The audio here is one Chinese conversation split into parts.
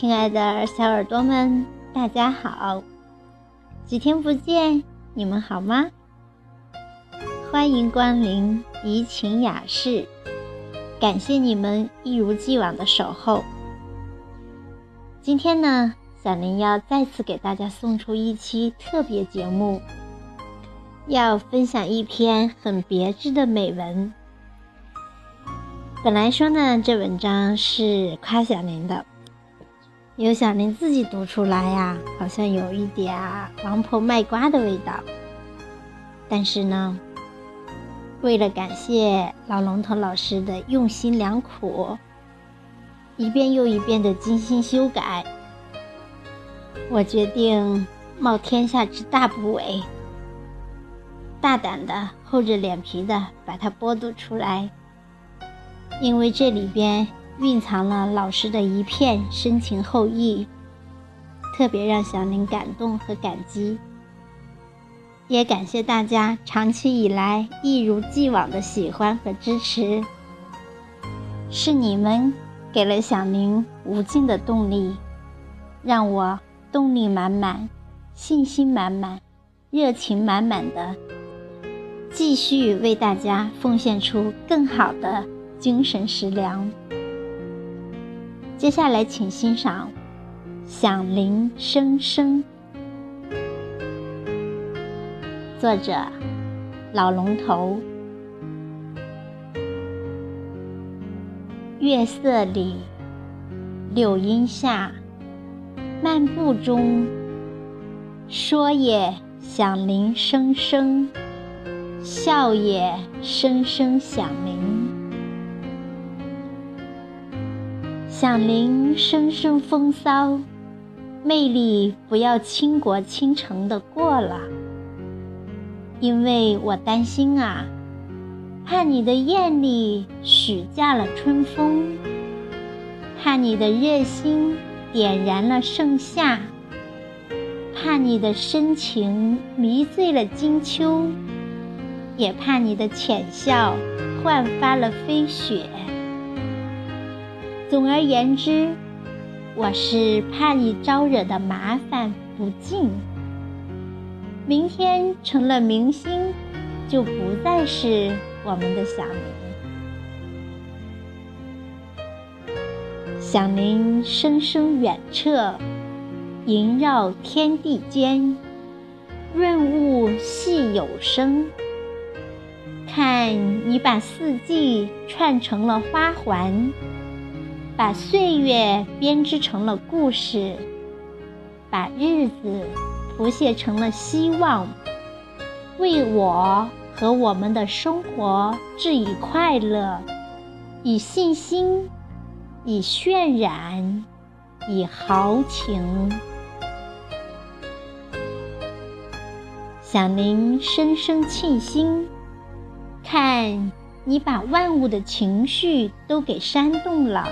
亲爱的小耳朵们，大家好！几天不见，你们好吗？欢迎光临怡情雅室，感谢你们一如既往的守候。今天呢，小林要再次给大家送出一期特别节目，要分享一篇很别致的美文。本来说呢，这文章是夸小林的。由小林自己读出来呀，好像有一点王婆卖瓜的味道。但是呢，为了感谢老龙头老师的用心良苦，一遍又一遍的精心修改，我决定冒天下之大不韪，大胆的厚着脸皮的把它播读出来，因为这里边。蕴藏了老师的一片深情厚谊，特别让小林感动和感激。也感谢大家长期以来一如既往的喜欢和支持，是你们给了小林无尽的动力，让我动力满满、信心满满、热情满满的继续为大家奉献出更好的精神食粮。接下来，请欣赏《响铃声声》，作者老龙头。月色里，柳荫下，漫步中，说也响铃声声，笑也声声响铃。响铃声声风骚，魅力不要倾国倾城的过了，因为我担心啊，怕你的艳丽许嫁了春风，怕你的热心点燃了盛夏，怕你的深情迷醉了金秋，也怕你的浅笑焕发了飞雪。总而言之，我是怕你招惹的麻烦不尽。明天成了明星，就不再是我们的响铃。响铃声声远彻，萦绕天地间，润物细有声。看你把四季串成了花环。把岁月编织成了故事，把日子谱写成了希望，为我和我们的生活致以快乐，以信心，以渲染，以豪情。响铃声声沁心，看你把万物的情绪都给煽动了。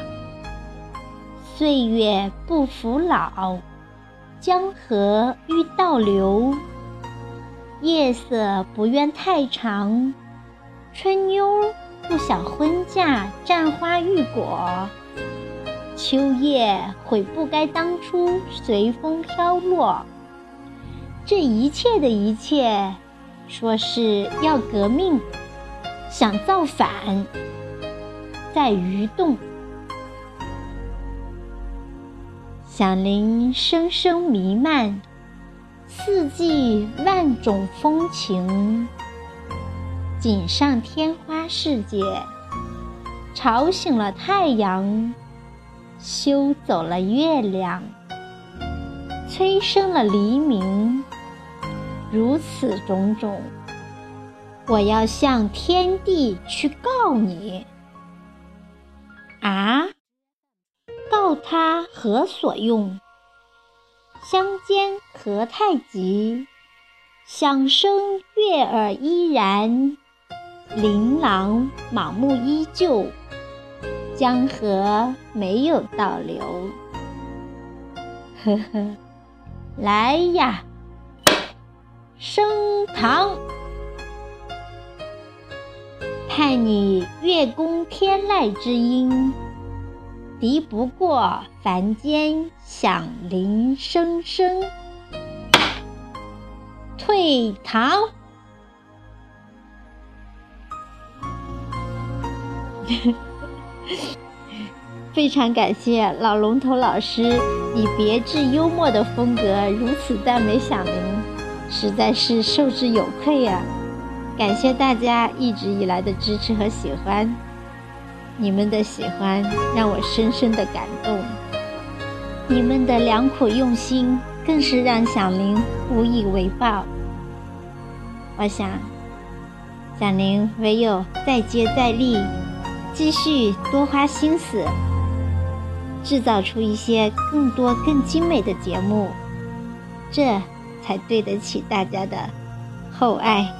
岁月不服老，江河欲倒流。夜色不愿太长，春妞不想婚嫁占花欲果。秋叶悔不该当初随风飘落。这一切的一切，说是要革命，想造反，在愚动。响铃声声弥漫，四季万种风情。锦上添花世界，吵醒了太阳，修走了月亮，催生了黎明。如此种种，我要向天地去告你。啊！告他何所用？相间何太急？响声悦耳依然，琳琅满目依旧。江河没有倒流。呵呵，来呀，升堂！盼你月宫天籁之音。敌不过凡间响铃声声。退堂。非常感谢老龙头老师以别致幽默的风格如此赞美响铃，实在是受之有愧呀！感谢大家一直以来的支持和喜欢，你们的喜欢让我深深的感动，你们的良苦用心更是让响铃无以为报。我想，响铃唯有再接再厉，继续多花心思。制造出一些更多、更精美的节目，这才对得起大家的厚爱。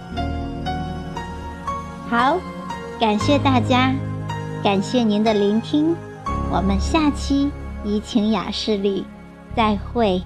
好，感谢大家，感谢您的聆听，我们下期怡情雅事里再会。